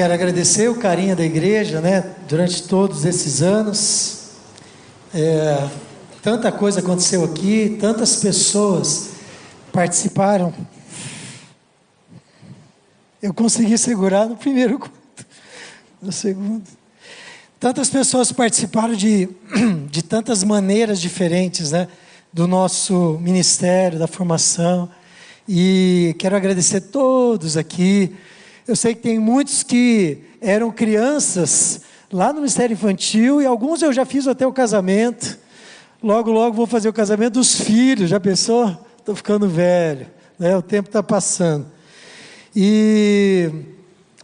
quero agradecer o carinho da igreja, né, durante todos esses anos. É, tanta coisa aconteceu aqui, tantas pessoas participaram. Eu consegui segurar no primeiro culto, no segundo. Tantas pessoas participaram de, de tantas maneiras diferentes, né, do nosso ministério, da formação. E quero agradecer todos aqui eu sei que tem muitos que eram crianças lá no Ministério Infantil e alguns eu já fiz até o casamento. Logo, logo vou fazer o casamento dos filhos. Já pensou? Estou ficando velho, né? o tempo está passando. E,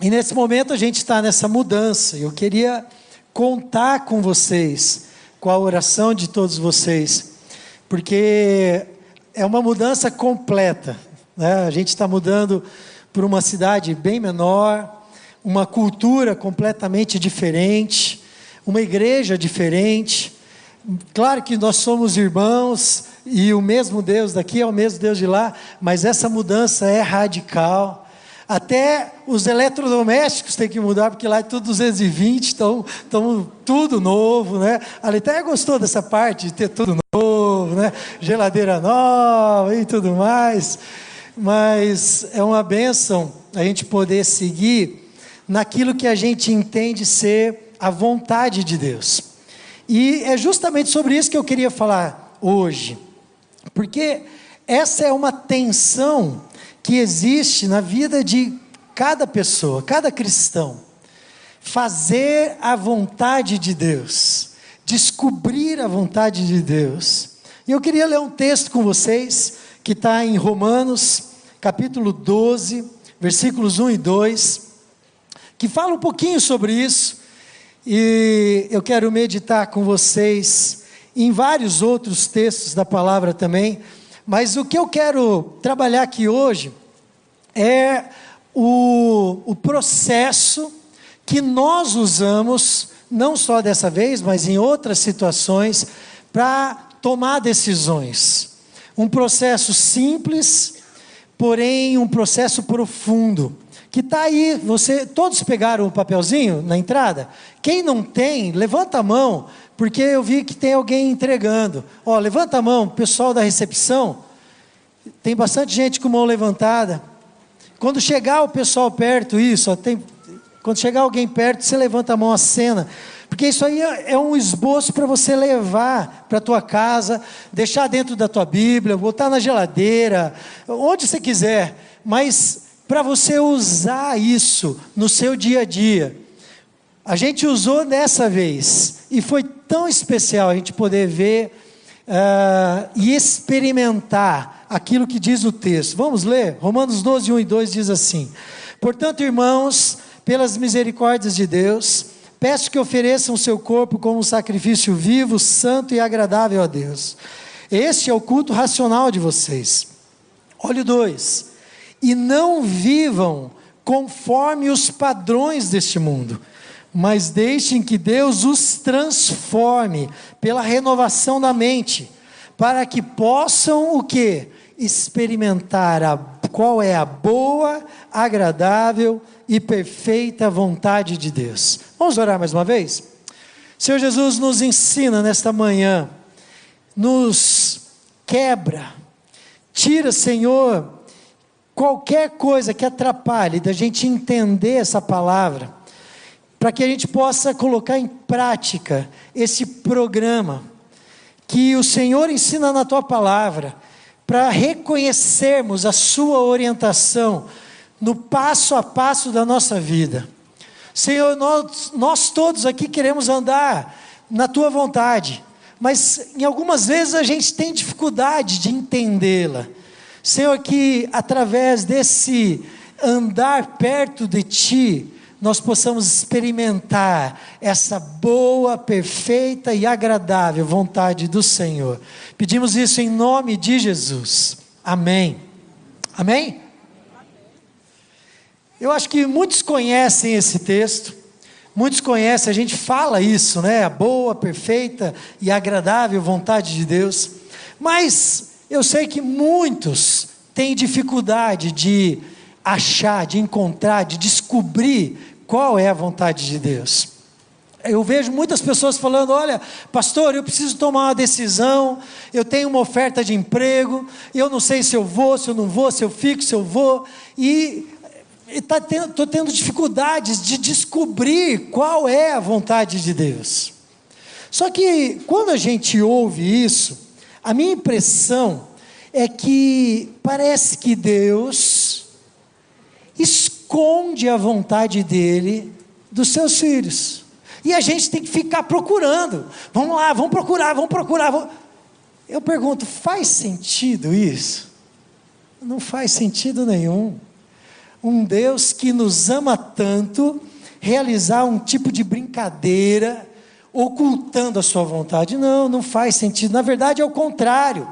e nesse momento a gente está nessa mudança. Eu queria contar com vocês, com a oração de todos vocês, porque é uma mudança completa. Né? A gente está mudando para uma cidade bem menor, uma cultura completamente diferente, uma igreja diferente. Claro que nós somos irmãos e o mesmo Deus daqui é o mesmo Deus de lá, mas essa mudança é radical. Até os eletrodomésticos têm que mudar, porque lá é tudo 220, então, então tudo novo, né? A Letéia gostou dessa parte de ter tudo novo, né? Geladeira nova e tudo mais mas é uma bênção a gente poder seguir naquilo que a gente entende ser a vontade de Deus. E é justamente sobre isso que eu queria falar hoje, porque essa é uma tensão que existe na vida de cada pessoa, cada cristão. Fazer a vontade de Deus, descobrir a vontade de Deus. E eu queria ler um texto com vocês que está em Romanos, capítulo 12, versículos 1 e 2, que fala um pouquinho sobre isso, e eu quero meditar com vocês em vários outros textos da palavra também, mas o que eu quero trabalhar aqui hoje é o, o processo que nós usamos, não só dessa vez, mas em outras situações, para tomar decisões um processo simples, porém um processo profundo. Que está aí, você, todos pegaram o papelzinho na entrada? Quem não tem, levanta a mão, porque eu vi que tem alguém entregando. Ó, levanta a mão, pessoal da recepção. Tem bastante gente com mão levantada. Quando chegar o pessoal perto, isso, ó, tem, quando chegar alguém perto, você levanta a mão, a cena. Porque isso aí é, é um esboço para você levar para a tua casa, deixar dentro da tua Bíblia, botar na geladeira, onde você quiser, mas para você usar isso no seu dia a dia. A gente usou dessa vez e foi tão especial a gente poder ver uh, e experimentar aquilo que diz o texto. Vamos ler? Romanos 12, 1 e 2 diz assim: Portanto, irmãos, pelas misericórdias de Deus, Peço que ofereçam o seu corpo como um sacrifício vivo, santo e agradável a Deus. Este é o culto racional de vocês. Olha o 2. E não vivam conforme os padrões deste mundo, mas deixem que Deus os transforme pela renovação da mente, para que possam o que? Experimentar a, qual é a boa, agradável e perfeita vontade de Deus. Vamos orar mais uma vez? Senhor Jesus nos ensina nesta manhã, nos quebra, tira, Senhor, qualquer coisa que atrapalhe da gente entender essa palavra, para que a gente possa colocar em prática esse programa que o Senhor ensina na tua palavra, para reconhecermos a sua orientação no passo a passo da nossa vida. Senhor, nós, nós todos aqui queremos andar na tua vontade, mas em algumas vezes a gente tem dificuldade de entendê-la. Senhor, que através desse andar perto de Ti, nós possamos experimentar essa boa, perfeita e agradável vontade do Senhor. Pedimos isso em nome de Jesus. Amém. Amém? Eu acho que muitos conhecem esse texto, muitos conhecem, a gente fala isso, né? A boa, perfeita e agradável vontade de Deus, mas eu sei que muitos têm dificuldade de achar, de encontrar, de descobrir qual é a vontade de Deus. Eu vejo muitas pessoas falando: olha, pastor, eu preciso tomar uma decisão, eu tenho uma oferta de emprego, eu não sei se eu vou, se eu não vou, se eu fico, se eu vou, e estou tá tendo, tendo dificuldades de descobrir qual é a vontade de Deus. Só que quando a gente ouve isso, a minha impressão é que parece que Deus esconde a vontade dele dos seus filhos. E a gente tem que ficar procurando. Vamos lá, vamos procurar, vamos procurar. Vamos... Eu pergunto, faz sentido isso? Não faz sentido nenhum. Um Deus que nos ama tanto, realizar um tipo de brincadeira, ocultando a sua vontade. Não, não faz sentido. Na verdade, é o contrário.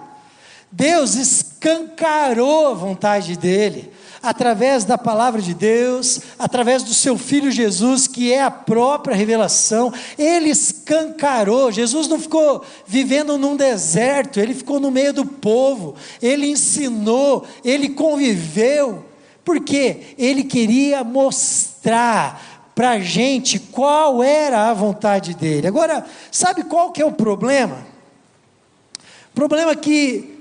Deus escancarou a vontade dele através da palavra de Deus, através do seu filho Jesus, que é a própria revelação, ele escancarou. Jesus não ficou vivendo num deserto, ele ficou no meio do povo, ele ensinou, ele conviveu, porque ele queria mostrar para a gente qual era a vontade dele. Agora, sabe qual que é o problema? O problema é que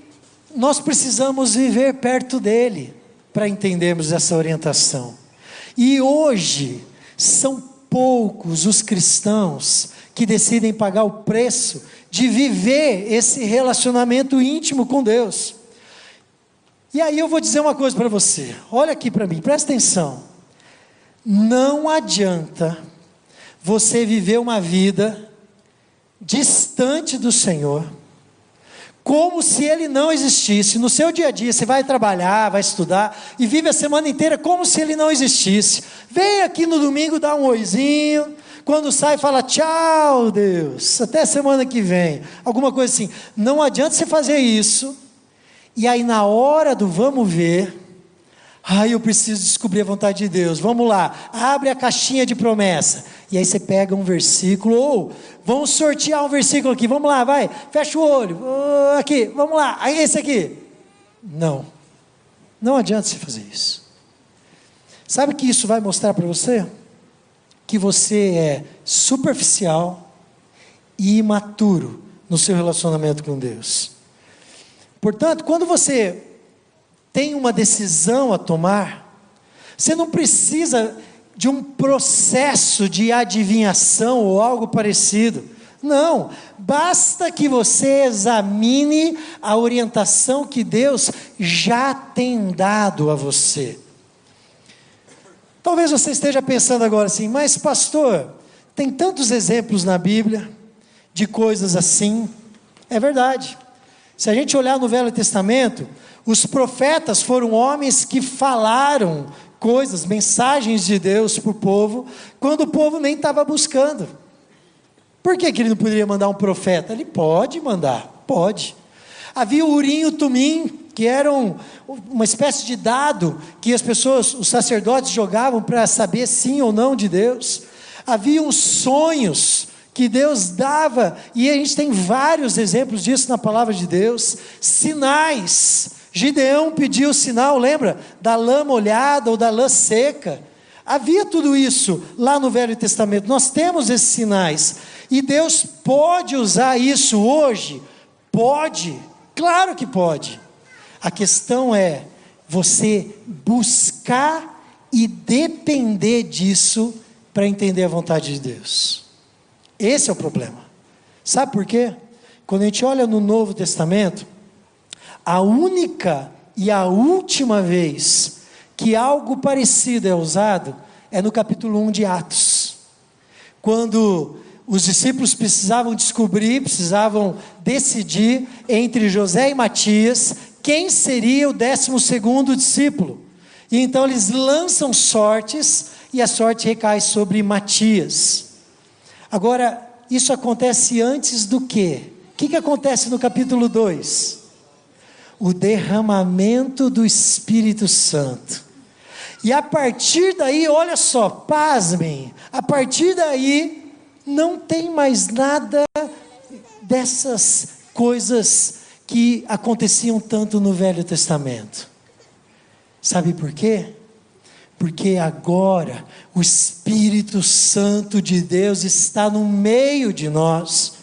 nós precisamos viver perto dele para entendermos essa orientação. E hoje, são poucos os cristãos que decidem pagar o preço de viver esse relacionamento íntimo com Deus. E aí eu vou dizer uma coisa para você, olha aqui para mim, presta atenção. Não adianta você viver uma vida distante do Senhor como se ele não existisse. No seu dia a dia, você vai trabalhar, vai estudar e vive a semana inteira como se ele não existisse. Vem aqui no domingo dar um oizinho, quando sai fala tchau, Deus, até semana que vem. Alguma coisa assim. Não adianta você fazer isso. E aí na hora do vamos ver, Ai, eu preciso descobrir a vontade de Deus. Vamos lá, abre a caixinha de promessa. E aí você pega um versículo, ou vamos sortear um versículo aqui. Vamos lá, vai, fecha o olho. Oh, aqui, vamos lá. Aí esse aqui. Não. Não adianta você fazer isso. Sabe o que isso vai mostrar para você? Que você é superficial e imaturo no seu relacionamento com Deus. Portanto, quando você tem uma decisão a tomar, você não precisa de um processo de adivinhação ou algo parecido. Não, basta que você examine a orientação que Deus já tem dado a você. Talvez você esteja pensando agora assim, mas pastor, tem tantos exemplos na Bíblia de coisas assim. É verdade. Se a gente olhar no Velho Testamento, os profetas foram homens que falaram coisas, mensagens de Deus para o povo, quando o povo nem estava buscando. Por que, que ele não poderia mandar um profeta? Ele pode mandar, pode. Havia o Urim e o Tumim, que eram uma espécie de dado que as pessoas, os sacerdotes jogavam para saber sim ou não de Deus. Havia os sonhos que Deus dava, e a gente tem vários exemplos disso na palavra de Deus, sinais Gideão pediu o sinal, lembra? Da lã molhada ou da lã seca. Havia tudo isso lá no Velho Testamento. Nós temos esses sinais. E Deus pode usar isso hoje? Pode. Claro que pode. A questão é você buscar e depender disso para entender a vontade de Deus. Esse é o problema. Sabe por quê? Quando a gente olha no Novo Testamento, a única e a última vez que algo parecido é usado é no capítulo 1 de Atos. Quando os discípulos precisavam descobrir, precisavam decidir entre José e Matias quem seria o décimo segundo discípulo. E então eles lançam sortes e a sorte recai sobre Matias. Agora, isso acontece antes do quê? O que, que acontece no capítulo 2? o derramamento do Espírito Santo. E a partir daí, olha só, pasmem, a partir daí não tem mais nada dessas coisas que aconteciam tanto no Velho Testamento. Sabe por quê? Porque agora o Espírito Santo de Deus está no meio de nós.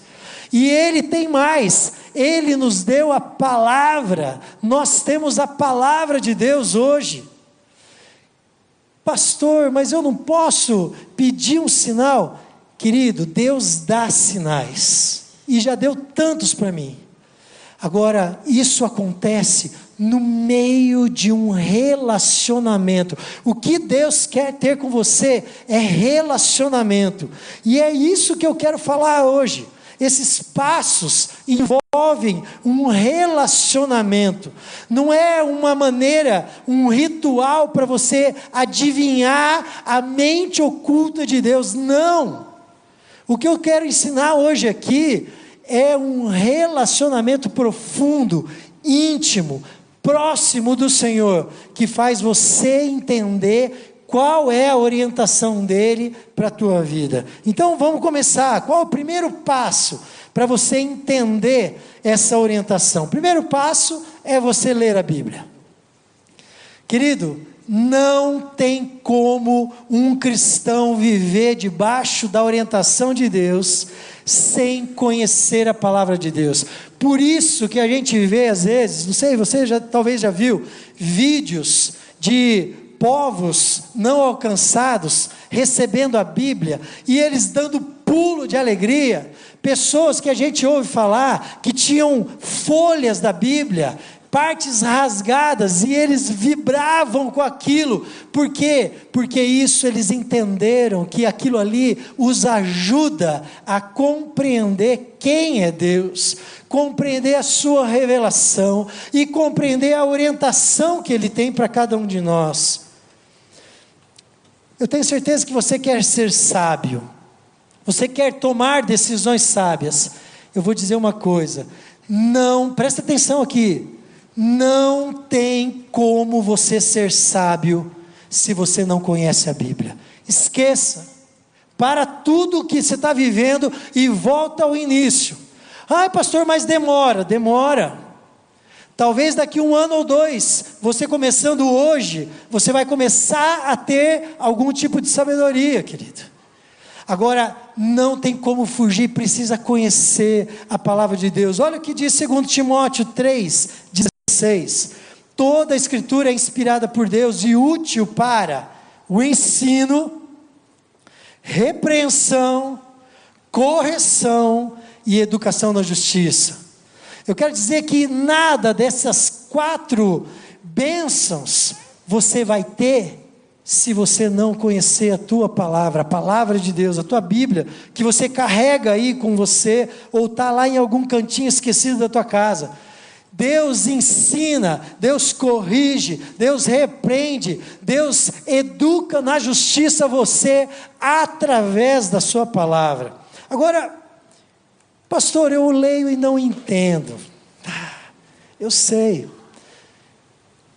E Ele tem mais, Ele nos deu a palavra, nós temos a palavra de Deus hoje. Pastor, mas eu não posso pedir um sinal. Querido, Deus dá sinais, e já deu tantos para mim. Agora, isso acontece no meio de um relacionamento. O que Deus quer ter com você é relacionamento. E é isso que eu quero falar hoje. Esses passos envolvem um relacionamento. Não é uma maneira, um ritual para você adivinhar a mente oculta de Deus. Não. O que eu quero ensinar hoje aqui é um relacionamento profundo, íntimo, próximo do Senhor, que faz você entender qual é a orientação dele para a tua vida. Então vamos começar. Qual é o primeiro passo para você entender essa orientação? O primeiro passo é você ler a Bíblia. Querido, não tem como um cristão viver debaixo da orientação de Deus sem conhecer a palavra de Deus. Por isso que a gente vê às vezes, não sei, você já talvez já viu vídeos de povos não alcançados recebendo a Bíblia e eles dando pulo de alegria, pessoas que a gente ouve falar que tinham folhas da Bíblia, partes rasgadas, e eles vibravam com aquilo. Por quê? Porque isso eles entenderam que aquilo ali os ajuda a compreender quem é Deus, compreender a sua revelação e compreender a orientação que ele tem para cada um de nós. Eu tenho certeza que você quer ser sábio. Você quer tomar decisões sábias. Eu vou dizer uma coisa, não, presta atenção aqui. Não tem como você ser sábio se você não conhece a Bíblia. Esqueça. Para tudo o que você está vivendo e volta ao início. Ai, pastor, mas demora. Demora. Talvez daqui um ano ou dois, você começando hoje, você vai começar a ter algum tipo de sabedoria, querido. Agora, não tem como fugir, precisa conhecer a palavra de Deus. Olha o que diz 2 Timóteo 3, 6. Toda a escritura é inspirada por Deus e útil para o ensino, repreensão, correção e educação na justiça. Eu quero dizer que nada dessas quatro bênçãos você vai ter se você não conhecer a tua palavra, a palavra de Deus, a tua Bíblia, que você carrega aí com você, ou está lá em algum cantinho esquecido da tua casa. Deus ensina, Deus corrige, Deus repreende, Deus educa na justiça você através da Sua palavra. Agora, pastor, eu leio e não entendo. Ah, eu sei,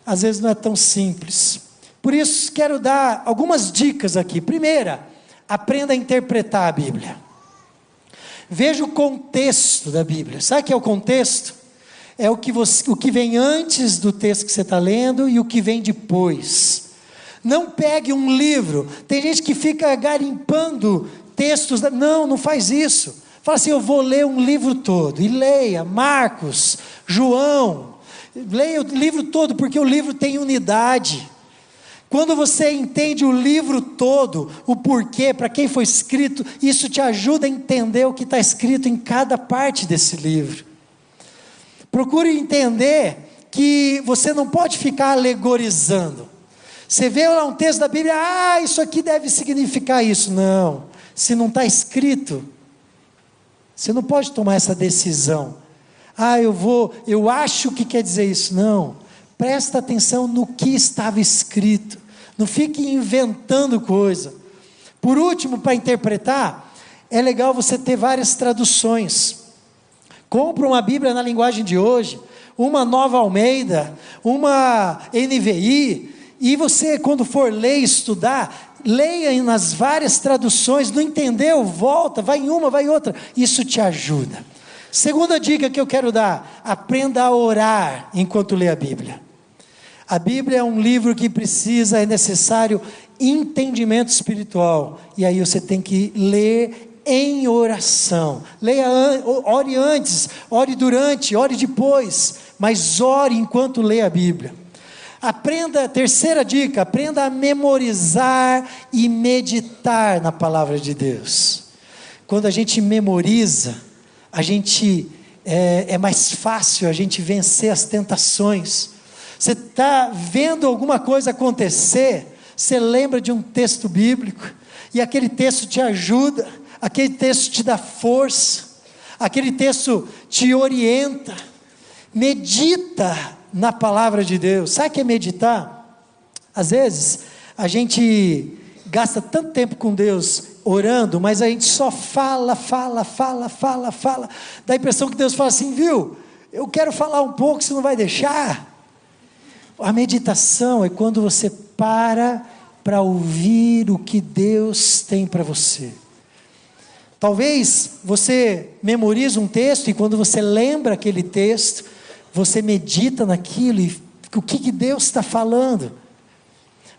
às vezes não é tão simples. Por isso, quero dar algumas dicas aqui. Primeira, aprenda a interpretar a Bíblia. Veja o contexto da Bíblia. Sabe o que é o contexto? É o que, você, o que vem antes do texto que você está lendo e o que vem depois. Não pegue um livro. Tem gente que fica garimpando textos. Não, não faz isso. Fala assim: eu vou ler um livro todo. E leia Marcos, João. Leia o livro todo, porque o livro tem unidade. Quando você entende o livro todo, o porquê, para quem foi escrito, isso te ajuda a entender o que está escrito em cada parte desse livro. Procure entender que você não pode ficar alegorizando. Você vê lá um texto da Bíblia, ah, isso aqui deve significar isso. Não, se não está escrito, você não pode tomar essa decisão. Ah, eu vou, eu acho que quer dizer isso. Não, presta atenção no que estava escrito. Não fique inventando coisa. Por último, para interpretar, é legal você ter várias traduções. Compra uma Bíblia na linguagem de hoje, uma nova Almeida, uma NVI, e você, quando for ler e estudar, leia nas várias traduções, não entendeu? Volta, vai em uma, vai em outra. Isso te ajuda. Segunda dica que eu quero dar: aprenda a orar enquanto lê a Bíblia. A Bíblia é um livro que precisa, é necessário entendimento espiritual. E aí você tem que ler em oração. Leia, ore antes, ore durante, ore depois, mas ore enquanto lê a Bíblia. Aprenda, terceira dica, aprenda a memorizar e meditar na palavra de Deus. Quando a gente memoriza, a gente é, é mais fácil a gente vencer as tentações. Você está vendo alguma coisa acontecer, você lembra de um texto bíblico, e aquele texto te ajuda, aquele texto te dá força, aquele texto te orienta. Medita na palavra de Deus. Sabe o que é meditar? Às vezes, a gente gasta tanto tempo com Deus orando, mas a gente só fala, fala, fala, fala, fala. Dá a impressão que Deus fala assim, viu? Eu quero falar um pouco, você não vai deixar? A meditação é quando você para para ouvir o que Deus tem para você. Talvez você memorize um texto e quando você lembra aquele texto, você medita naquilo e o que, que Deus está falando.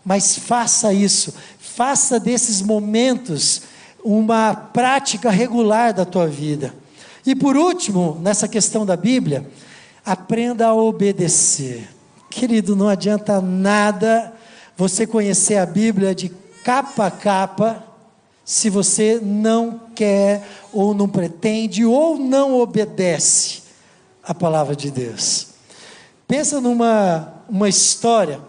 Mas faça isso, faça desses momentos uma prática regular da tua vida. E por último, nessa questão da Bíblia, aprenda a obedecer. Querido, não adianta nada você conhecer a Bíblia de capa a capa se você não quer ou não pretende ou não obedece a palavra de Deus. Pensa numa uma história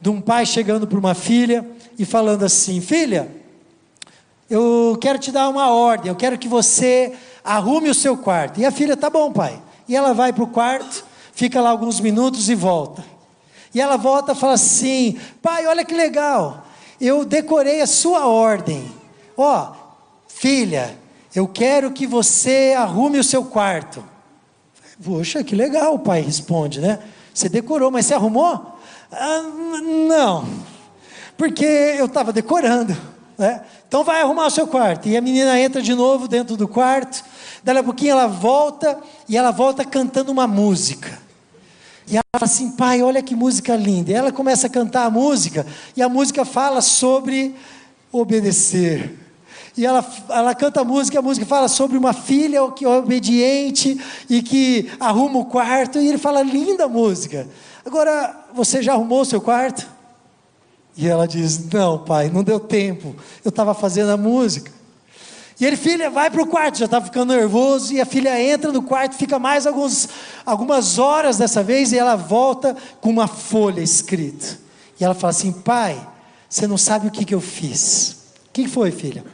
de um pai chegando para uma filha e falando assim: "Filha, eu quero te dar uma ordem, eu quero que você arrume o seu quarto". E a filha: "Tá bom, pai". E ela vai para o quarto, fica lá alguns minutos e volta. E ela volta e fala assim: Pai, olha que legal, eu decorei a sua ordem. Ó, oh, filha, eu quero que você arrume o seu quarto. Poxa, que legal, o pai responde, né? Você decorou, mas você arrumou? Ah, não, porque eu estava decorando. Né? Então vai arrumar o seu quarto. E a menina entra de novo dentro do quarto. Daí a pouquinho ela volta e ela volta cantando uma música. E ela fala assim, pai, olha que música linda. E ela começa a cantar a música, e a música fala sobre obedecer. E ela, ela canta a música, a música fala sobre uma filha que é obediente e que arruma o quarto, e ele fala, linda música. Agora, você já arrumou o seu quarto? E ela diz: Não, pai, não deu tempo, eu estava fazendo a música. E ele, filha, vai para o quarto, já está ficando nervoso. E a filha entra no quarto, fica mais alguns, algumas horas dessa vez, e ela volta com uma folha escrita. E ela fala assim: pai, você não sabe o que, que eu fiz. O que foi, filha?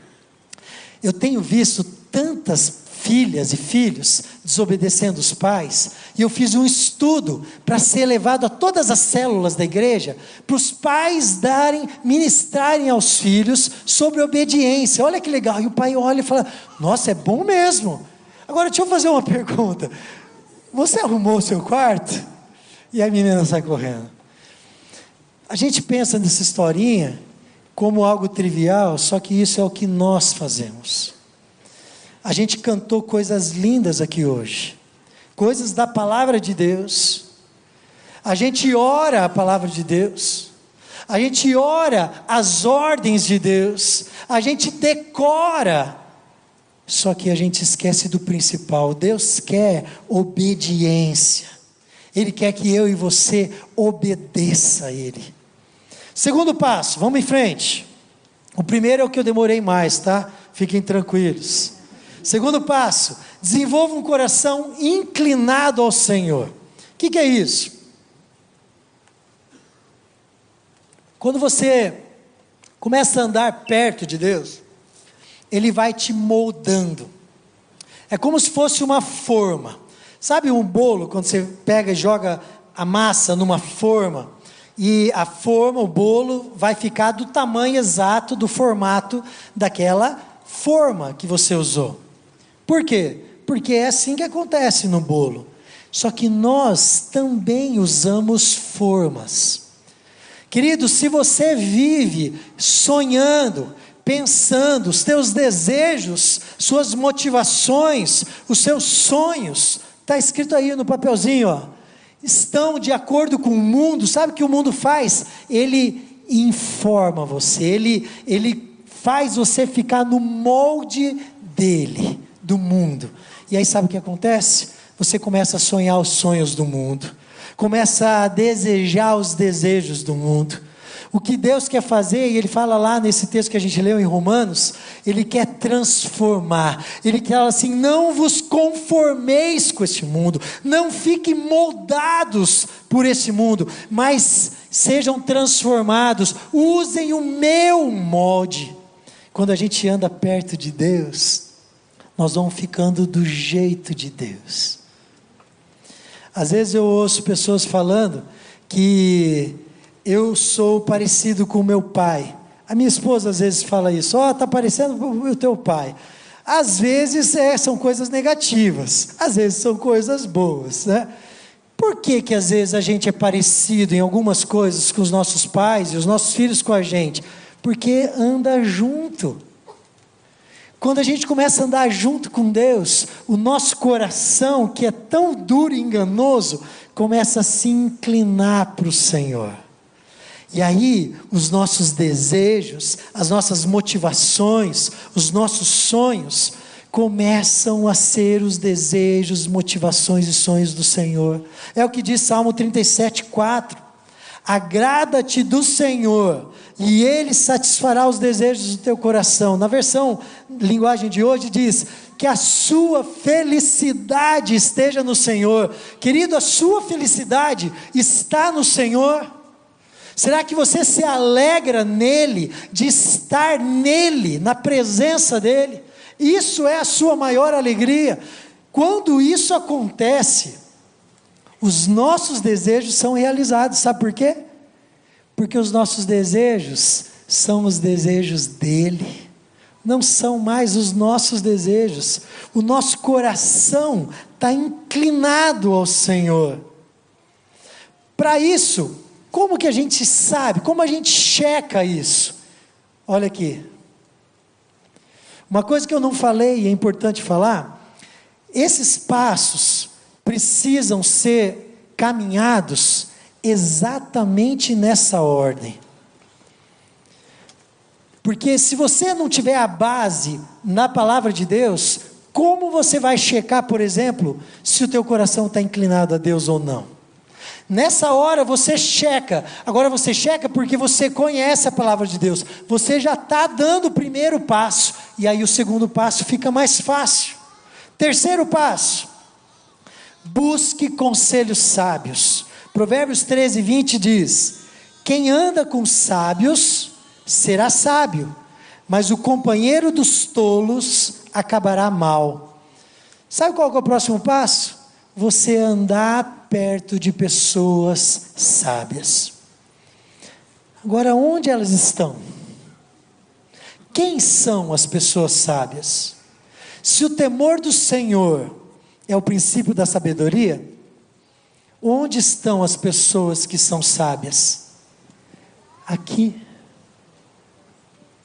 Eu tenho visto tantas filhas e filhos desobedecendo os pais, e eu fiz um estudo para ser levado a todas as células da igreja, para os pais darem, ministrarem aos filhos sobre obediência. Olha que legal. E o pai olha e fala: Nossa, é bom mesmo. Agora deixa eu fazer uma pergunta. Você arrumou o seu quarto? E a menina sai correndo. A gente pensa nessa historinha como algo trivial, só que isso é o que nós fazemos. A gente cantou coisas lindas aqui hoje, coisas da palavra de Deus. A gente ora a palavra de Deus. A gente ora as ordens de Deus. A gente decora. Só que a gente esquece do principal. Deus quer obediência. Ele quer que eu e você obedeça a Ele. Segundo passo, vamos em frente. O primeiro é o que eu demorei mais, tá? Fiquem tranquilos. Segundo passo, desenvolva um coração inclinado ao Senhor. O que, que é isso? Quando você começa a andar perto de Deus, Ele vai te moldando. É como se fosse uma forma. Sabe um bolo, quando você pega e joga a massa numa forma, e a forma, o bolo, vai ficar do tamanho exato, do formato daquela forma que você usou. Por quê? Porque é assim que acontece no bolo. Só que nós também usamos formas. Querido, se você vive sonhando, pensando, os teus desejos, suas motivações, os seus sonhos, está escrito aí no papelzinho, ó. Estão de acordo com o mundo, sabe o que o mundo faz? Ele informa você, ele, ele faz você ficar no molde dele, do mundo. E aí sabe o que acontece? Você começa a sonhar os sonhos do mundo, começa a desejar os desejos do mundo. O que Deus quer fazer, e Ele fala lá nesse texto que a gente leu em Romanos, Ele quer transformar. Ele quer assim: não vos conformeis com este mundo, não fiquem moldados por esse mundo, mas sejam transformados, usem o meu molde. Quando a gente anda perto de Deus, nós vamos ficando do jeito de Deus. Às vezes eu ouço pessoas falando que eu sou parecido com meu pai. A minha esposa às vezes fala isso, ó, oh, está parecendo o teu pai. Às vezes é, são coisas negativas, às vezes são coisas boas, né? Por que, que às vezes a gente é parecido em algumas coisas com os nossos pais e os nossos filhos com a gente? Porque anda junto. Quando a gente começa a andar junto com Deus, o nosso coração, que é tão duro e enganoso, começa a se inclinar para o Senhor. E aí, os nossos desejos, as nossas motivações, os nossos sonhos começam a ser os desejos, motivações e sonhos do Senhor. É o que diz Salmo 37, 4. Agrada-te do Senhor, e Ele satisfará os desejos do teu coração. Na versão linguagem de hoje diz que a sua felicidade esteja no Senhor. Querido, a sua felicidade está no Senhor. Será que você se alegra nele, de estar nele, na presença dele? Isso é a sua maior alegria. Quando isso acontece, os nossos desejos são realizados. Sabe por quê? Porque os nossos desejos são os desejos dele, não são mais os nossos desejos. O nosso coração está inclinado ao Senhor. Para isso, como que a gente sabe? Como a gente checa isso? Olha aqui. Uma coisa que eu não falei e é importante falar: esses passos precisam ser caminhados exatamente nessa ordem. Porque se você não tiver a base na palavra de Deus, como você vai checar, por exemplo, se o teu coração está inclinado a Deus ou não? Nessa hora você checa. Agora você checa porque você conhece a palavra de Deus. Você já está dando o primeiro passo. E aí o segundo passo fica mais fácil. Terceiro passo. Busque conselhos sábios. Provérbios 13, 20 diz: Quem anda com sábios será sábio, mas o companheiro dos tolos acabará mal. Sabe qual é o próximo passo? Você andar perto de pessoas sábias. Agora, onde elas estão? Quem são as pessoas sábias? Se o temor do Senhor é o princípio da sabedoria, onde estão as pessoas que são sábias? Aqui,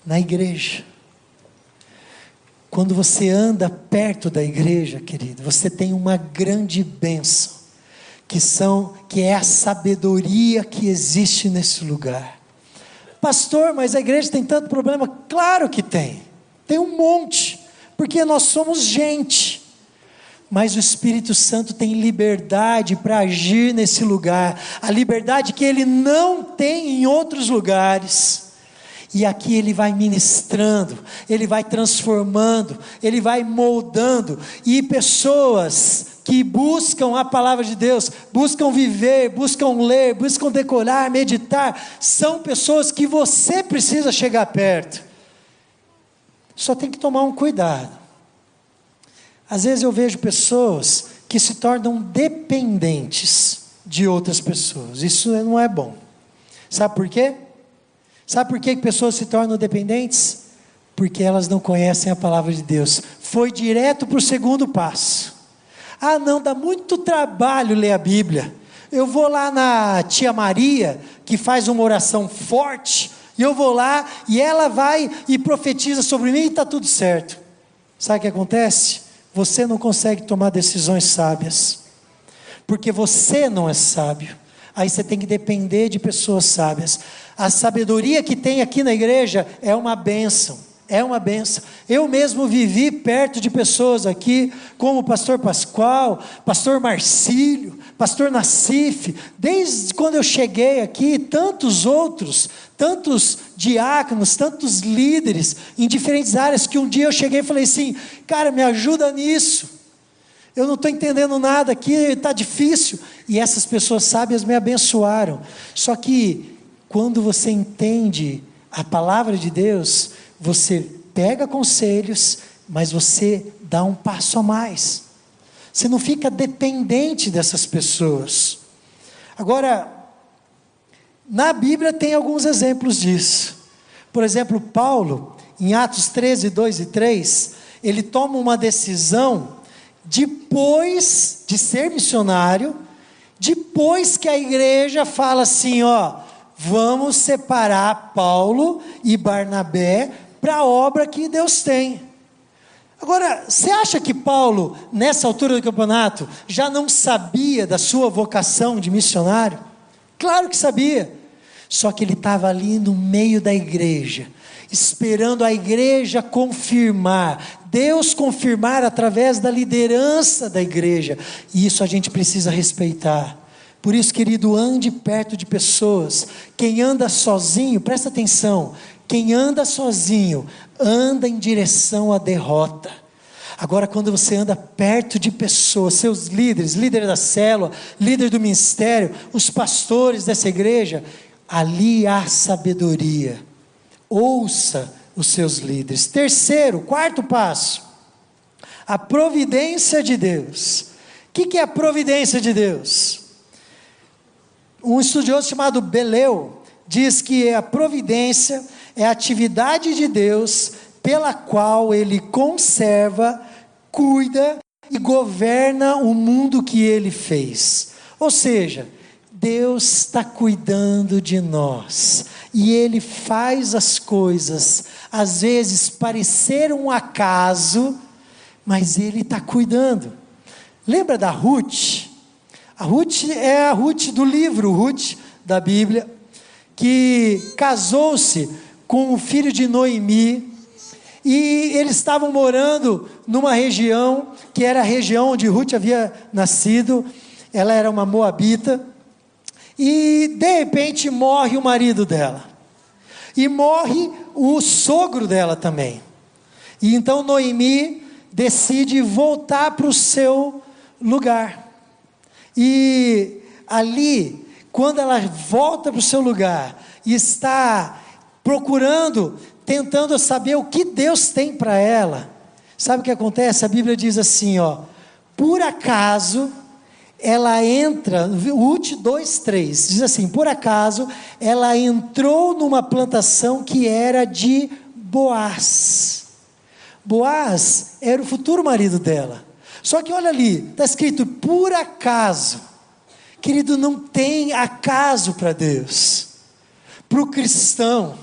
na igreja. Quando você anda perto da igreja, querido, você tem uma grande bênção que são que é a sabedoria que existe nesse lugar. Pastor, mas a igreja tem tanto problema? Claro que tem. Tem um monte, porque nós somos gente. Mas o Espírito Santo tem liberdade para agir nesse lugar, a liberdade que ele não tem em outros lugares. E aqui ele vai ministrando, ele vai transformando, ele vai moldando, e pessoas que buscam a palavra de Deus, buscam viver, buscam ler, buscam decorar, meditar, são pessoas que você precisa chegar perto. Só tem que tomar um cuidado. Às vezes eu vejo pessoas que se tornam dependentes de outras pessoas. Isso não é bom. Sabe por quê? Sabe por que pessoas se tornam dependentes? Porque elas não conhecem a palavra de Deus. Foi direto para o segundo passo. Ah, não, dá muito trabalho ler a Bíblia. Eu vou lá na tia Maria, que faz uma oração forte, e eu vou lá e ela vai e profetiza sobre mim e está tudo certo. Sabe o que acontece? Você não consegue tomar decisões sábias. porque você não é sábio. Aí você tem que depender de pessoas sábias. A sabedoria que tem aqui na igreja é uma bênção. É uma benção. Eu mesmo vivi perto de pessoas aqui, como o pastor Pascoal, pastor Marcílio, pastor Nassif, desde quando eu cheguei aqui, tantos outros, tantos diáconos, tantos líderes em diferentes áreas, que um dia eu cheguei e falei assim: cara, me ajuda nisso. Eu não estou entendendo nada aqui, está difícil. E essas pessoas sábias me abençoaram. Só que, quando você entende a palavra de Deus, você pega conselhos, mas você dá um passo a mais. Você não fica dependente dessas pessoas. Agora, na Bíblia tem alguns exemplos disso. Por exemplo, Paulo, em Atos 13, 2 e 3, ele toma uma decisão depois de ser missionário, depois que a igreja fala assim: ó, vamos separar Paulo e Barnabé para a obra que Deus tem. Agora, você acha que Paulo, nessa altura do campeonato, já não sabia da sua vocação de missionário? Claro que sabia. Só que ele estava ali no meio da igreja, esperando a igreja confirmar, Deus confirmar através da liderança da igreja. E isso a gente precisa respeitar. Por isso, querido, ande perto de pessoas. Quem anda sozinho, presta atenção, quem anda sozinho, anda em direção à derrota. Agora, quando você anda perto de pessoas, seus líderes, líder da célula, líder do ministério, os pastores dessa igreja, ali há sabedoria. Ouça os seus líderes. Terceiro, quarto passo, a providência de Deus. O que, que é a providência de Deus? Um estudioso chamado Beleu diz que a providência é a atividade de Deus pela qual ele conserva, cuida e governa o mundo que ele fez. Ou seja, Deus está cuidando de nós e Ele faz as coisas, às vezes parecer um acaso, mas Ele está cuidando. Lembra da Ruth? A Ruth é a Ruth do livro Ruth da Bíblia, que casou-se com o filho de Noemi, e eles estavam morando numa região que era a região onde Ruth havia nascido, ela era uma moabita, e de repente morre o marido dela, e morre o sogro dela também. E então Noemi decide voltar para o seu lugar. E ali, quando ela volta para o seu lugar e está procurando, tentando saber o que Deus tem para ela. Sabe o que acontece? A Bíblia diz assim, ó: por acaso ela entra, Ruth 2, 3, diz assim: por acaso ela entrou numa plantação que era de Boaz. Boaz era o futuro marido dela. Só que olha ali, está escrito por acaso. Querido, não tem acaso para Deus. Para o cristão,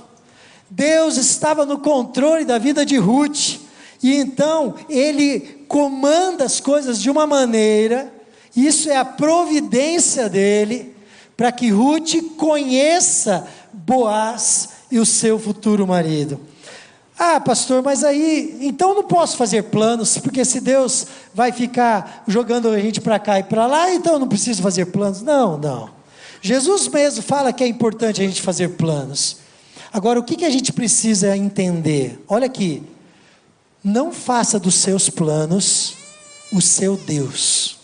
Deus estava no controle da vida de Ruth, e então ele comanda as coisas de uma maneira, isso é a providência dele, para que Ruth conheça Boaz e o seu futuro marido. Ah, pastor, mas aí, então não posso fazer planos, porque se Deus vai ficar jogando a gente para cá e para lá, então não preciso fazer planos. Não, não. Jesus mesmo fala que é importante a gente fazer planos. Agora, o que, que a gente precisa entender? Olha aqui, não faça dos seus planos o seu Deus.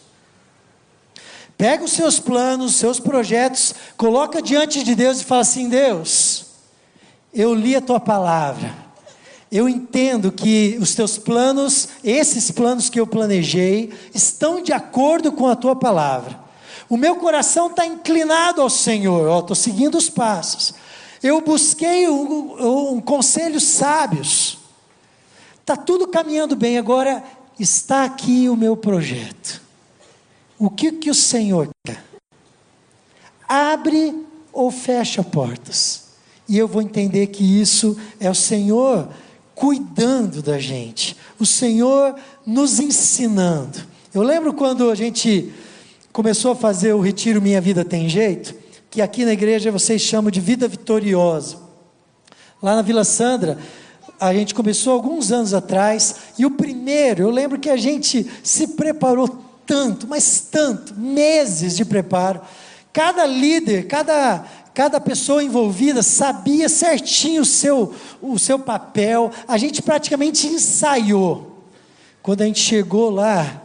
Pega os seus planos, os seus projetos, coloca diante de Deus e fala assim: Deus, eu li a tua palavra, eu entendo que os teus planos, esses planos que eu planejei, estão de acordo com a tua palavra. O meu coração está inclinado ao Senhor, estou seguindo os passos. Eu busquei um, um conselhos sábios. Está tudo caminhando bem, agora está aqui o meu projeto. O que, que o Senhor quer? Abre ou fecha portas. E eu vou entender que isso é o Senhor cuidando da gente, o Senhor nos ensinando. Eu lembro quando a gente começou a fazer o retiro Minha Vida Tem Jeito, que aqui na igreja vocês chamam de Vida Vitoriosa. Lá na Vila Sandra, a gente começou alguns anos atrás, e o primeiro, eu lembro que a gente se preparou tanto, mas tanto, meses de preparo. Cada líder, cada, cada pessoa envolvida sabia certinho o seu, o seu papel, a gente praticamente ensaiou. Quando a gente chegou lá,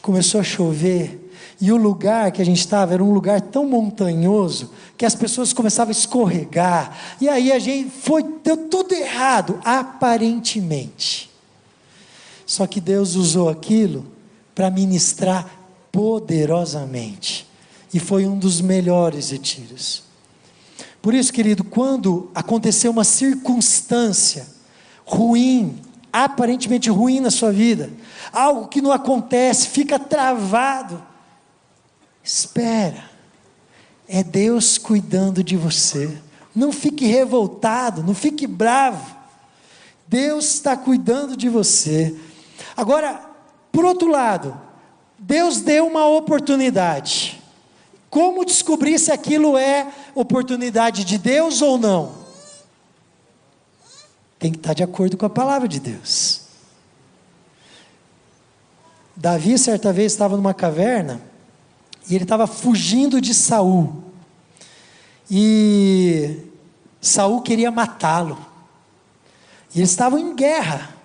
começou a chover, e o lugar que a gente estava era um lugar tão montanhoso que as pessoas começavam a escorregar. E aí a gente foi, deu tudo errado, aparentemente. Só que Deus usou aquilo para ministrar poderosamente. E foi um dos melhores retiros. Por isso, querido, quando aconteceu uma circunstância ruim, aparentemente ruim na sua vida, algo que não acontece, fica travado, Espera. É Deus cuidando de você. Não fique revoltado, não fique bravo. Deus está cuidando de você. Agora, por outro lado, Deus deu uma oportunidade. Como descobrir se aquilo é oportunidade de Deus ou não? Tem que estar de acordo com a palavra de Deus. Davi, certa vez, estava numa caverna e ele estava fugindo de Saul. E Saul queria matá-lo. E eles estavam em guerra.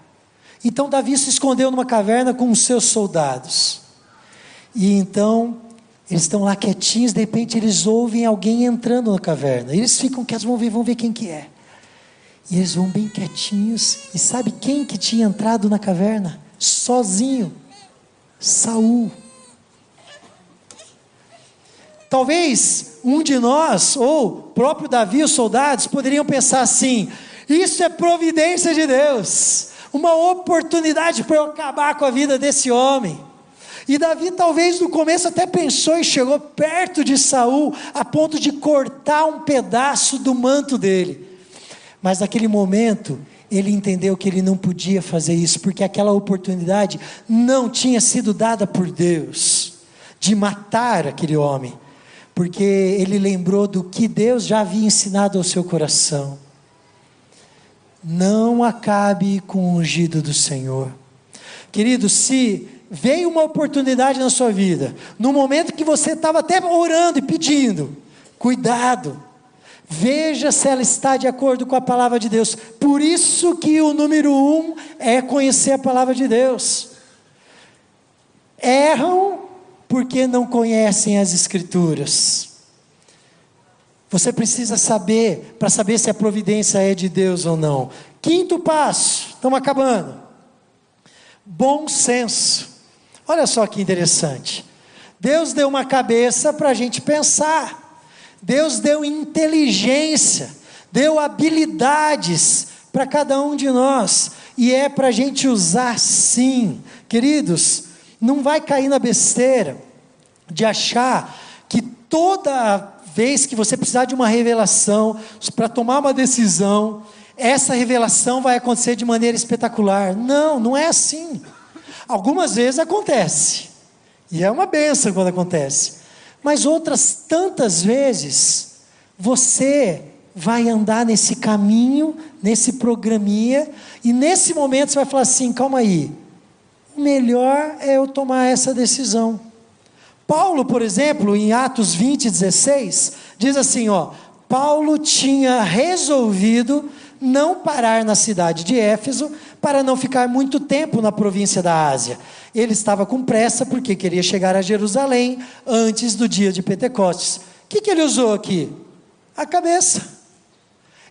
Então Davi se escondeu numa caverna com os seus soldados. E então eles estão lá quietinhos, de repente eles ouvem alguém entrando na caverna. Eles ficam quietos, vão ver, vão ver quem que é. E eles vão bem quietinhos. E sabe quem que tinha entrado na caverna? Sozinho. Saul. Talvez um de nós, ou próprio Davi, os soldados, poderiam pensar assim: isso é providência de Deus, uma oportunidade para eu acabar com a vida desse homem. E Davi talvez no começo até pensou e chegou perto de Saul a ponto de cortar um pedaço do manto dele. Mas naquele momento ele entendeu que ele não podia fazer isso, porque aquela oportunidade não tinha sido dada por Deus de matar aquele homem porque ele lembrou do que Deus já havia ensinado ao seu coração. Não acabe com o ungido do Senhor. Querido, se veio uma oportunidade na sua vida, no momento que você estava até orando e pedindo, cuidado, veja se ela está de acordo com a palavra de Deus. Por isso que o número um é conhecer a palavra de Deus. Erram porque não conhecem as Escrituras. Você precisa saber, para saber se a providência é de Deus ou não. Quinto passo, estamos acabando. Bom senso. Olha só que interessante. Deus deu uma cabeça para a gente pensar. Deus deu inteligência, deu habilidades para cada um de nós. E é para a gente usar sim. Queridos, não vai cair na besteira de achar que toda vez que você precisar de uma revelação para tomar uma decisão, essa revelação vai acontecer de maneira espetacular. Não, não é assim. Algumas vezes acontece, e é uma benção quando acontece, mas outras tantas vezes você vai andar nesse caminho, nesse programinha, e nesse momento você vai falar assim: calma aí, melhor é eu tomar essa decisão. Paulo, por exemplo, em Atos 20, 16, diz assim: ó, Paulo tinha resolvido não parar na cidade de Éfeso para não ficar muito tempo na província da Ásia. Ele estava com pressa porque queria chegar a Jerusalém antes do dia de Pentecostes. O que, que ele usou aqui? A cabeça.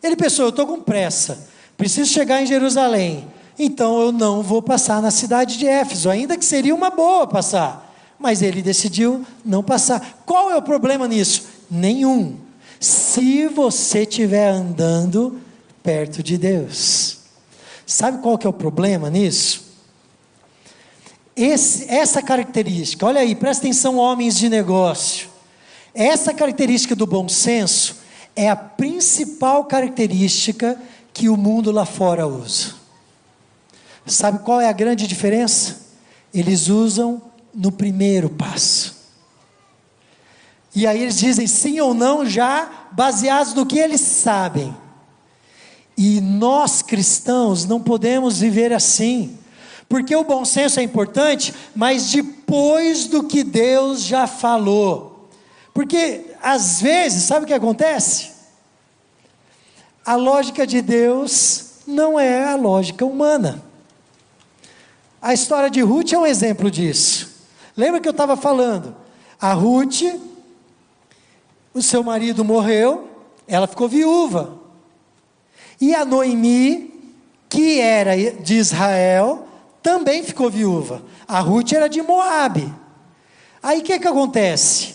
Ele pensou: eu estou com pressa, preciso chegar em Jerusalém então eu não vou passar na cidade de Éfeso, ainda que seria uma boa passar. Mas ele decidiu não passar. Qual é o problema nisso? Nenhum. Se você estiver andando perto de Deus. Sabe qual que é o problema nisso? Esse, essa característica, olha aí, presta atenção, homens de negócio. Essa característica do bom senso é a principal característica que o mundo lá fora usa. Sabe qual é a grande diferença? Eles usam no primeiro passo. E aí eles dizem sim ou não, já baseados no que eles sabem. E nós cristãos não podemos viver assim. Porque o bom senso é importante, mas depois do que Deus já falou. Porque às vezes, sabe o que acontece? A lógica de Deus não é a lógica humana. A história de Ruth é um exemplo disso. Lembra que eu estava falando? A Ruth, o seu marido morreu, ela ficou viúva. E a Noemi, que era de Israel, também ficou viúva. A Ruth era de Moabe. Aí o que, que acontece?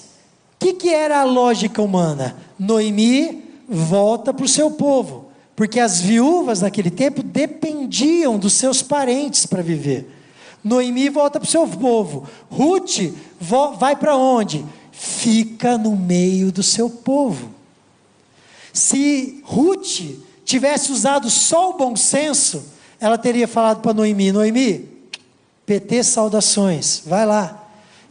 O que, que era a lógica humana? Noemi volta para o seu povo, porque as viúvas naquele tempo dependiam dos seus parentes para viver. Noemi volta para o seu povo. Ruth vai para onde? Fica no meio do seu povo. Se Ruth tivesse usado só o bom senso, ela teria falado para Noemi: Noemi, PT saudações, vai lá.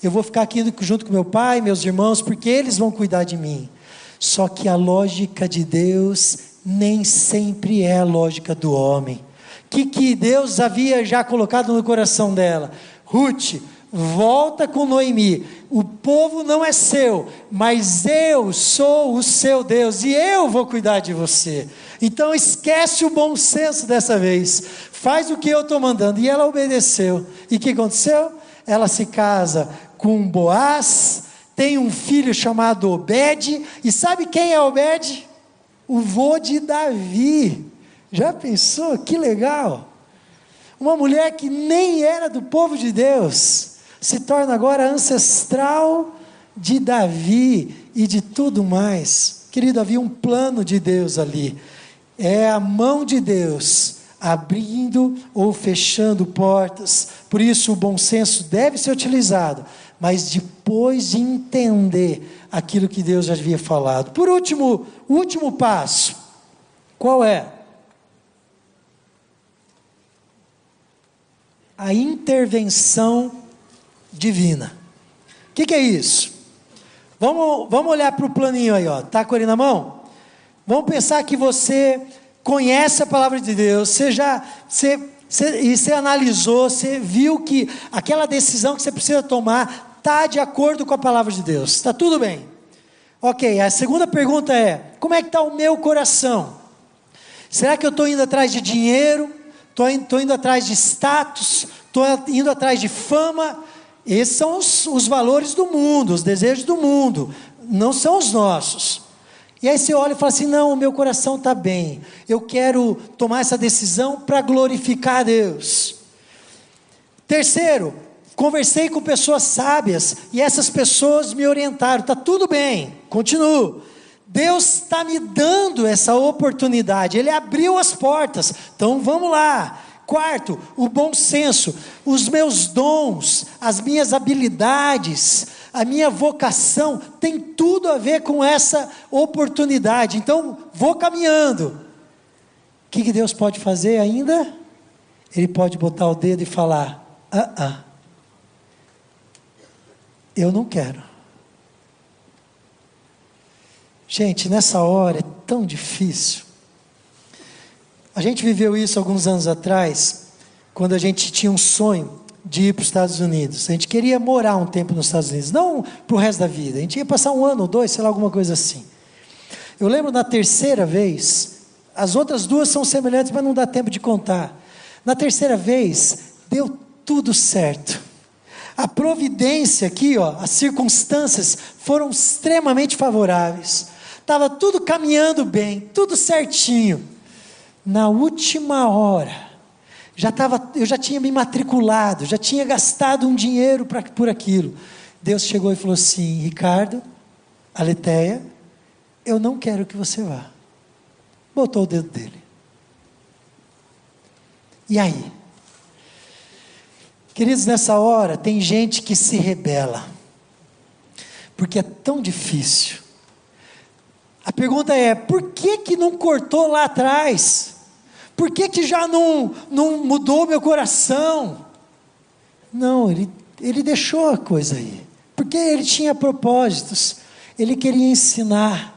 Eu vou ficar aqui junto com meu pai, meus irmãos, porque eles vão cuidar de mim. Só que a lógica de Deus nem sempre é a lógica do homem que, que Deus havia já colocado no coração dela. Ruth, volta com Noemi. O povo não é seu, mas eu sou o seu Deus e eu vou cuidar de você. Então esquece o bom senso dessa vez. Faz o que eu estou mandando. E ela obedeceu. E o que aconteceu? Ela se casa com Boaz, tem um filho chamado Obed. E sabe quem é Obed? O vô de Davi. Já pensou? Que legal! Uma mulher que nem era do povo de Deus, se torna agora ancestral de Davi e de tudo mais. Querido, havia um plano de Deus ali. É a mão de Deus abrindo ou fechando portas. Por isso, o bom senso deve ser utilizado, mas depois de entender aquilo que Deus já havia falado. Por último, o último passo, qual é? A intervenção divina. O que, que, é isso? Vamos, vamos olhar para o planinho aí, ó. Tá com ele na mão? Vamos pensar que você conhece a palavra de Deus, você já você, você, e você analisou, você viu que aquela decisão que você precisa tomar está de acordo com a palavra de Deus. Está tudo bem. Ok, a segunda pergunta é: como é que está o meu coração? Será que eu estou indo atrás de dinheiro? Estou indo atrás de status, estou indo atrás de fama. Esses são os, os valores do mundo, os desejos do mundo, não são os nossos. E aí você olha e fala assim: não, o meu coração está bem, eu quero tomar essa decisão para glorificar a Deus. Terceiro, conversei com pessoas sábias e essas pessoas me orientaram, está tudo bem, continuo. Deus está me dando essa oportunidade, Ele abriu as portas, então vamos lá. Quarto, o bom senso, os meus dons, as minhas habilidades, a minha vocação tem tudo a ver com essa oportunidade. Então, vou caminhando. O que, que Deus pode fazer ainda? Ele pode botar o dedo e falar: ah, ah, eu não quero. Gente, nessa hora é tão difícil. A gente viveu isso alguns anos atrás, quando a gente tinha um sonho de ir para os Estados Unidos. A gente queria morar um tempo nos Estados Unidos, não para o resto da vida. A gente ia passar um ano ou dois, sei lá, alguma coisa assim. Eu lembro na terceira vez, as outras duas são semelhantes, mas não dá tempo de contar. Na terceira vez, deu tudo certo. A providência aqui, ó, as circunstâncias foram extremamente favoráveis estava tudo caminhando bem, tudo certinho. Na última hora, já tava, eu já tinha me matriculado, já tinha gastado um dinheiro pra, por aquilo. Deus chegou e falou assim: Ricardo, Aleteia, eu não quero que você vá. Botou o dedo dele. E aí? Queridos, nessa hora tem gente que se rebela, porque é tão difícil a pergunta é: por que, que não cortou lá atrás? Por que, que já não, não mudou meu coração? Não, ele, ele deixou a coisa aí. Porque ele tinha propósitos. Ele queria ensinar.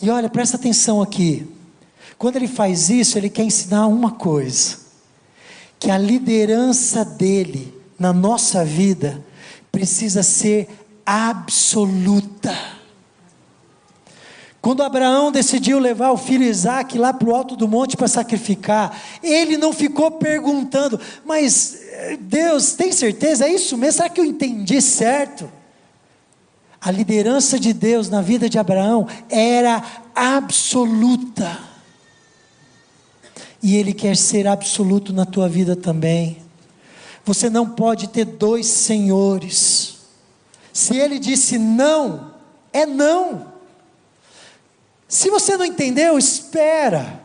E olha, presta atenção aqui. Quando ele faz isso, ele quer ensinar uma coisa: que a liderança dele na nossa vida precisa ser absoluta. Quando Abraão decidiu levar o filho Isaac lá para o alto do monte para sacrificar, ele não ficou perguntando, mas eh, Deus, tem certeza? É isso mesmo? Será que eu entendi certo? A liderança de Deus na vida de Abraão era absoluta. E Ele quer ser absoluto na tua vida também. Você não pode ter dois senhores. Se Ele disse não, é não. Se você não entendeu, espera.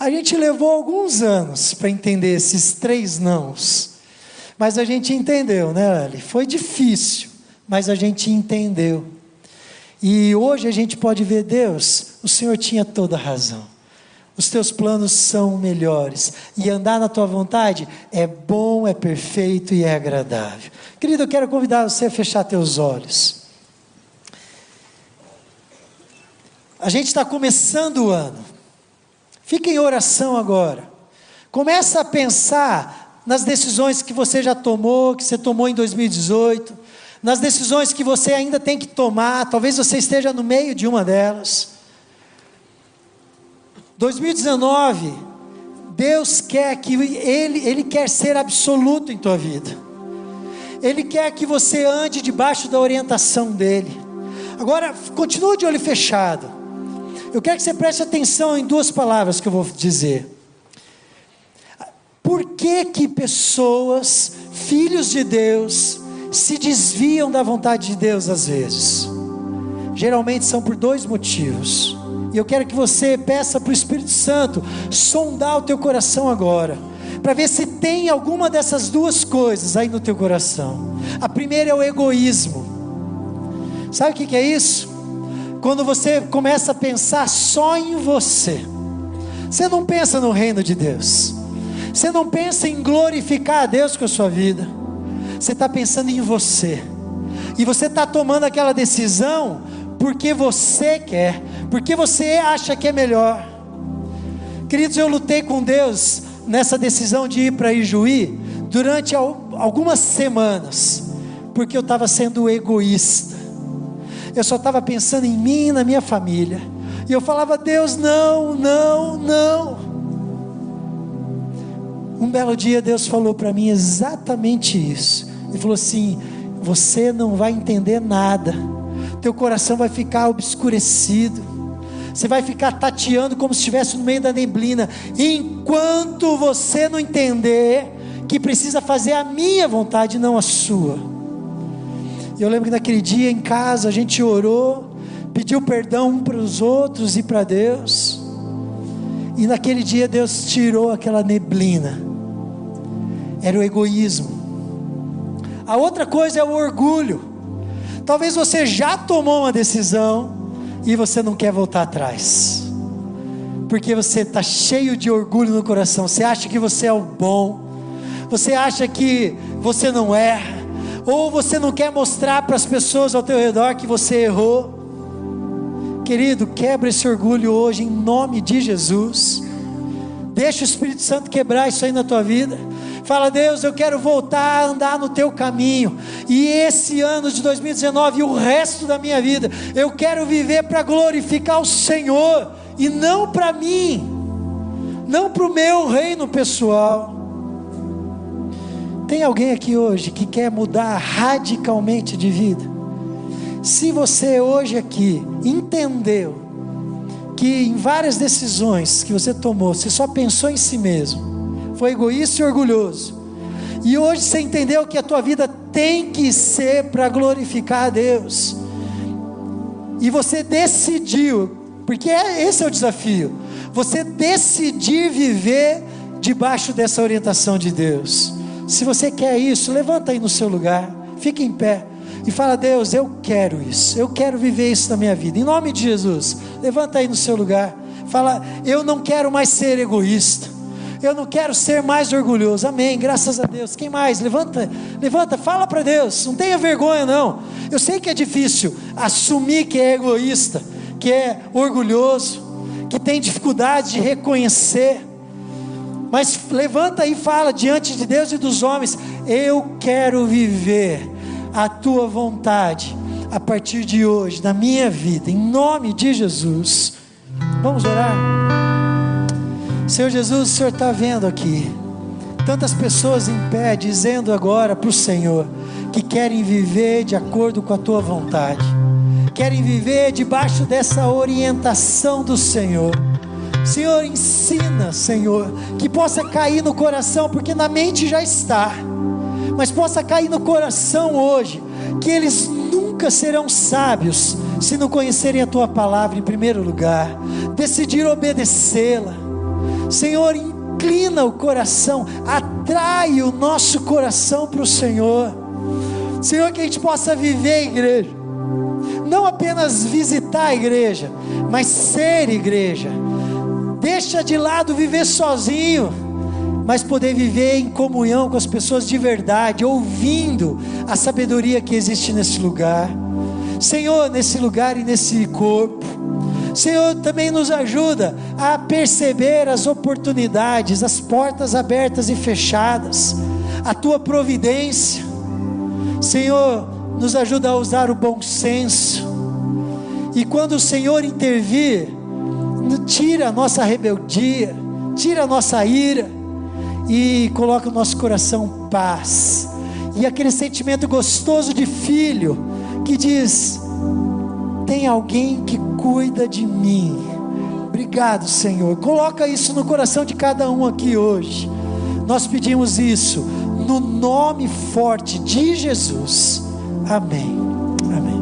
A gente levou alguns anos para entender esses três nãos. Mas a gente entendeu, né, Ali? Foi difícil, mas a gente entendeu. E hoje a gente pode ver, Deus, o Senhor tinha toda a razão. Os teus planos são melhores. E andar na tua vontade é bom, é perfeito e é agradável. Querido, eu quero convidar você a fechar teus olhos. A gente está começando o ano. Fique em oração agora. Começa a pensar nas decisões que você já tomou, que você tomou em 2018, nas decisões que você ainda tem que tomar, talvez você esteja no meio de uma delas. 2019, Deus quer que ele, ele quer ser absoluto em tua vida. Ele quer que você ande debaixo da orientação dele. Agora, continua de olho fechado. Eu quero que você preste atenção em duas palavras que eu vou dizer. Por que que pessoas, filhos de Deus, se desviam da vontade de Deus às vezes? Geralmente são por dois motivos. E eu quero que você peça para o Espírito Santo sondar o teu coração agora, para ver se tem alguma dessas duas coisas aí no teu coração. A primeira é o egoísmo. Sabe o que é isso? Quando você começa a pensar só em você, você não pensa no reino de Deus, você não pensa em glorificar a Deus com a sua vida, você está pensando em você, e você está tomando aquela decisão porque você quer, porque você acha que é melhor. Queridos, eu lutei com Deus nessa decisão de ir para Ijuí durante algumas semanas, porque eu estava sendo egoísta. Eu só estava pensando em mim e na minha família. E eu falava, Deus, não, não, não. Um belo dia Deus falou para mim exatamente isso. Ele falou assim: Você não vai entender nada teu coração vai ficar obscurecido, você vai ficar tateando como se estivesse no meio da neblina, enquanto você não entender que precisa fazer a minha vontade, não a sua. Eu lembro que naquele dia em casa a gente orou, pediu perdão para os outros e para Deus, e naquele dia Deus tirou aquela neblina, era o egoísmo. A outra coisa é o orgulho. Talvez você já tomou uma decisão e você não quer voltar atrás, porque você está cheio de orgulho no coração. Você acha que você é o bom, você acha que você não erra, ou você não quer mostrar para as pessoas ao teu redor que você errou. Querido, quebra esse orgulho hoje em nome de Jesus. Deixa o Espírito Santo quebrar isso aí na tua vida. Fala, Deus, eu quero voltar a andar no teu caminho. E esse ano de 2019 e o resto da minha vida, eu quero viver para glorificar o Senhor e não para mim, não para o meu reino pessoal. Tem alguém aqui hoje que quer mudar radicalmente de vida? Se você hoje aqui entendeu que em várias decisões que você tomou, você só pensou em si mesmo, foi egoísta e orgulhoso. E hoje você entendeu que a tua vida tem que ser para glorificar a Deus. E você decidiu, porque é, esse é o desafio. Você decidir viver debaixo dessa orientação de Deus. Se você quer isso, levanta aí no seu lugar, fique em pé e fala: Deus, eu quero isso, eu quero viver isso na minha vida. Em nome de Jesus, levanta aí no seu lugar. Fala: Eu não quero mais ser egoísta. Eu não quero ser mais orgulhoso. Amém. Graças a Deus. Quem mais? Levanta, levanta, fala para Deus. Não tenha vergonha não. Eu sei que é difícil assumir que é egoísta, que é orgulhoso, que tem dificuldade de reconhecer. Mas levanta e fala diante de Deus e dos homens: Eu quero viver a tua vontade a partir de hoje, na minha vida, em nome de Jesus. Vamos orar? Senhor Jesus, o Senhor está vendo aqui tantas pessoas em pé dizendo agora para o Senhor que querem viver de acordo com a tua vontade, querem viver debaixo dessa orientação do Senhor. Senhor, ensina, Senhor, que possa cair no coração, porque na mente já está, mas possa cair no coração hoje, que eles nunca serão sábios se não conhecerem a tua palavra em primeiro lugar, decidir obedecê-la. Senhor, inclina o coração, atrai o nosso coração para o Senhor. Senhor, que a gente possa viver a igreja, não apenas visitar a igreja, mas ser igreja. Deixa de lado viver sozinho, mas poder viver em comunhão com as pessoas de verdade, ouvindo a sabedoria que existe nesse lugar. Senhor, nesse lugar e nesse corpo. Senhor, também nos ajuda a perceber as oportunidades, as portas abertas e fechadas, a tua providência. Senhor, nos ajuda a usar o bom senso. E quando o Senhor intervir, tira a nossa rebeldia, tira a nossa ira e coloca o nosso coração paz. E aquele sentimento gostoso de filho que diz: tem alguém que cuida de mim. Obrigado, Senhor. Coloca isso no coração de cada um aqui hoje. Nós pedimos isso no nome forte de Jesus. Amém. Amém.